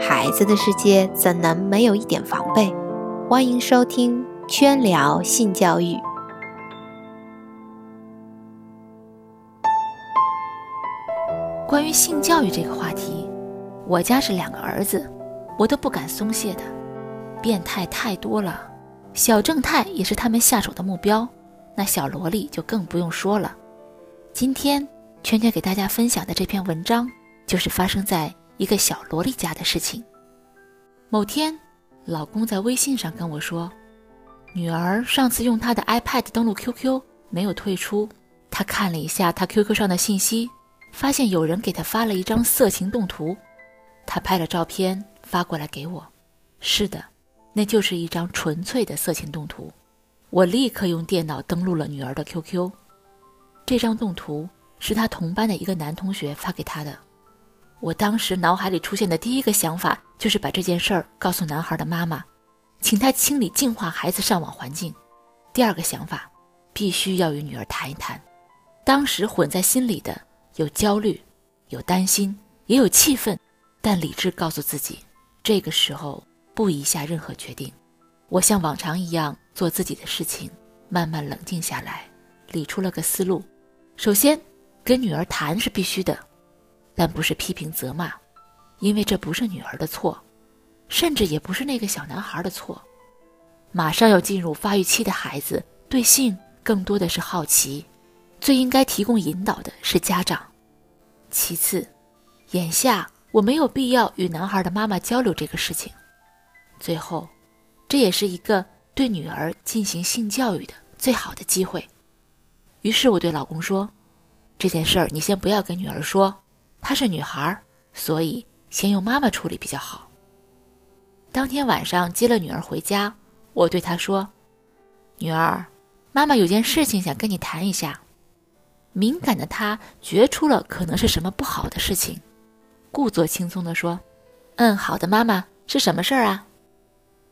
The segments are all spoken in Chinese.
孩子的世界怎能没有一点防备？欢迎收听圈聊性教育。关于性教育这个话题，我家是两个儿子，我都不敢松懈的。变态太多了，小正太也是他们下手的目标，那小萝莉就更不用说了。今天圈圈给大家分享的这篇文章，就是发生在一个小萝莉家的事情。某天，老公在微信上跟我说，女儿上次用她的 iPad 登录 QQ 没有退出，他看了一下她 QQ 上的信息，发现有人给她发了一张色情动图，他拍了照片发过来给我。是的，那就是一张纯粹的色情动图。我立刻用电脑登录了女儿的 QQ。这张动图是他同班的一个男同学发给他的。我当时脑海里出现的第一个想法就是把这件事儿告诉男孩的妈妈，请他清理净化孩子上网环境。第二个想法，必须要与女儿谈一谈。当时混在心里的有焦虑，有担心，也有气愤，但理智告诉自己，这个时候不宜下任何决定。我像往常一样做自己的事情，慢慢冷静下来，理出了个思路。首先，跟女儿谈是必须的，但不是批评责骂，因为这不是女儿的错，甚至也不是那个小男孩的错。马上要进入发育期的孩子对性更多的是好奇，最应该提供引导的是家长。其次，眼下我没有必要与男孩的妈妈交流这个事情。最后，这也是一个对女儿进行性教育的最好的机会。于是我对老公说：“这件事儿你先不要跟女儿说，她是女孩，所以先由妈妈处理比较好。”当天晚上接了女儿回家，我对她说：“女儿，妈妈有件事情想跟你谈一下。”敏感的她觉出了可能是什么不好的事情，故作轻松地说：“嗯，好的，妈妈，是什么事儿啊？”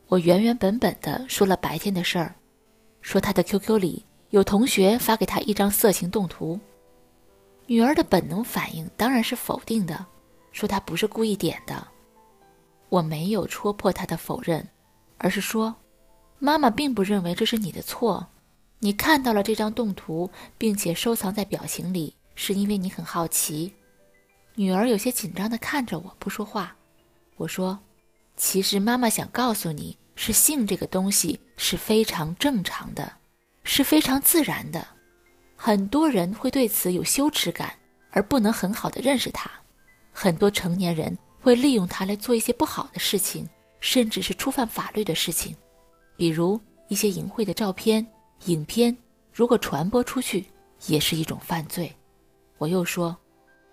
我原原本本的说了白天的事儿，说她的 QQ 里。有同学发给他一张色情动图，女儿的本能反应当然是否定的，说她不是故意点的。我没有戳破她的否认，而是说，妈妈并不认为这是你的错，你看到了这张动图，并且收藏在表情里，是因为你很好奇。女儿有些紧张的看着我不说话，我说，其实妈妈想告诉你是性这个东西是非常正常的。是非常自然的，很多人会对此有羞耻感，而不能很好的认识它。很多成年人会利用它来做一些不好的事情，甚至是触犯法律的事情，比如一些淫秽的照片、影片，如果传播出去，也是一种犯罪。我又说，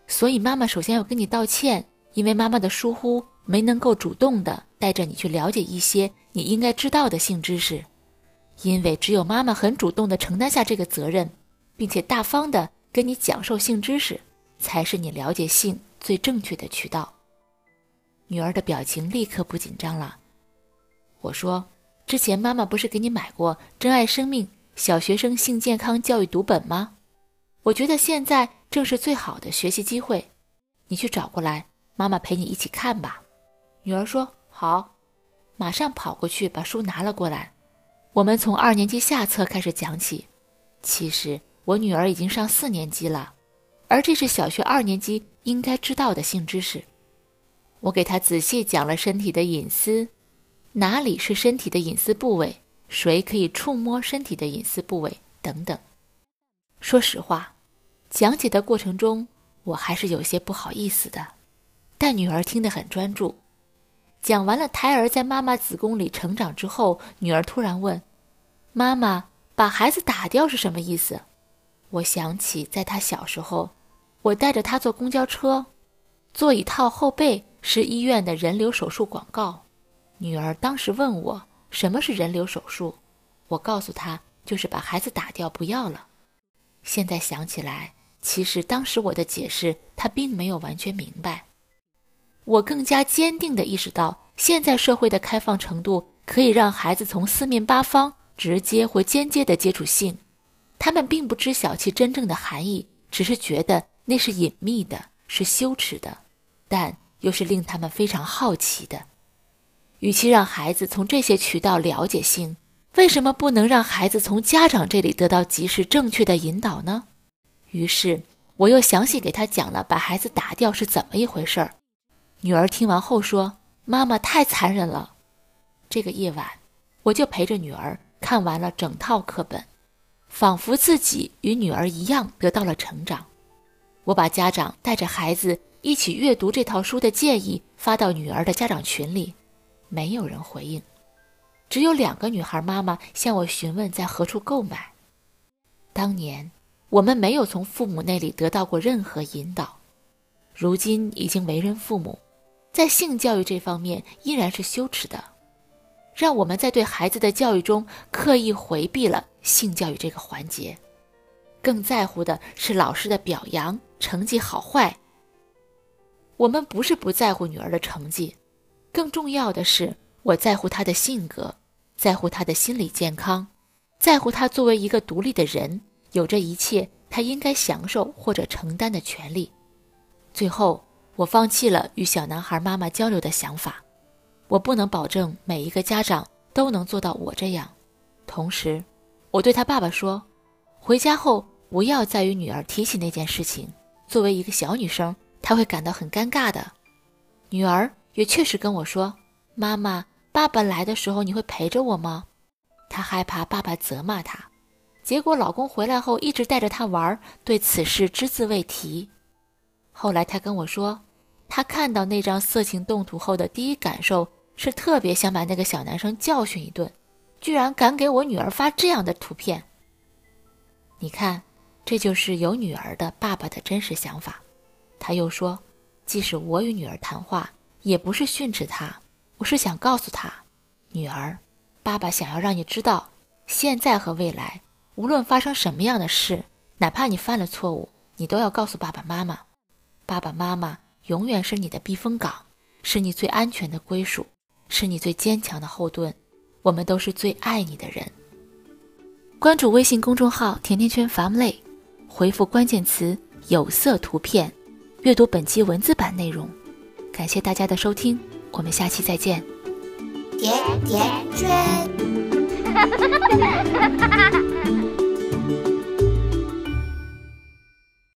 所以妈妈首先要跟你道歉，因为妈妈的疏忽，没能够主动的带着你去了解一些你应该知道的性知识。因为只有妈妈很主动地承担下这个责任，并且大方地跟你讲授性知识，才是你了解性最正确的渠道。女儿的表情立刻不紧张了。我说：“之前妈妈不是给你买过《珍爱生命小学生性健康教育读本》吗？我觉得现在正是最好的学习机会，你去找过来，妈妈陪你一起看吧。”女儿说：“好。”马上跑过去把书拿了过来。我们从二年级下册开始讲起，其实我女儿已经上四年级了，而这是小学二年级应该知道的性知识。我给她仔细讲了身体的隐私，哪里是身体的隐私部位，谁可以触摸身体的隐私部位等等。说实话，讲解的过程中我还是有些不好意思的，但女儿听得很专注。讲完了胎儿在妈妈子宫里成长之后，女儿突然问：“妈妈，把孩子打掉是什么意思？”我想起在他小时候，我带着他坐公交车，座椅套后背是医院的人流手术广告。女儿当时问我什么是人流手术，我告诉她就是把孩子打掉不要了。现在想起来，其实当时我的解释她并没有完全明白。我更加坚定地意识到，现在社会的开放程度可以让孩子从四面八方直接或间接地接触性，他们并不知晓其真正的含义，只是觉得那是隐秘的，是羞耻的。但又是令他们非常好奇的。与其让孩子从这些渠道了解性，为什么不能让孩子从家长这里得到及时正确的引导呢？于是，我又详细给他讲了把孩子打掉是怎么一回事儿。女儿听完后说：“妈妈太残忍了。”这个夜晚，我就陪着女儿看完了整套课本，仿佛自己与女儿一样得到了成长。我把家长带着孩子一起阅读这套书的建议发到女儿的家长群里，没有人回应，只有两个女孩妈妈向我询问在何处购买。当年。我们没有从父母那里得到过任何引导，如今已经为人父母，在性教育这方面依然是羞耻的，让我们在对孩子的教育中刻意回避了性教育这个环节，更在乎的是老师的表扬、成绩好坏。我们不是不在乎女儿的成绩，更重要的是我在乎她的性格，在乎她的心理健康，在乎她作为一个独立的人。有着一切她应该享受或者承担的权利。最后，我放弃了与小男孩妈妈交流的想法。我不能保证每一个家长都能做到我这样。同时，我对他爸爸说：“回家后不要再与女儿提起那件事情。作为一个小女生，她会感到很尴尬的。”女儿也确实跟我说：“妈妈，爸爸来的时候你会陪着我吗？”她害怕爸爸责骂她。结果，老公回来后一直带着她玩，对此事只字未提。后来，她跟我说，她看到那张色情动图后的第一感受是特别想把那个小男生教训一顿，居然敢给我女儿发这样的图片。你看，这就是有女儿的爸爸的真实想法。他又说，即使我与女儿谈话，也不是训斥她，我是想告诉她，女儿，爸爸想要让你知道，现在和未来。无论发生什么样的事，哪怕你犯了错误，你都要告诉爸爸妈妈。爸爸妈妈永远是你的避风港，是你最安全的归属，是你最坚强的后盾。我们都是最爱你的人。关注微信公众号“甜甜圈 Family”，回复关键词“有色图片”，阅读本期文字版内容。感谢大家的收听，我们下期再见。甜甜圈。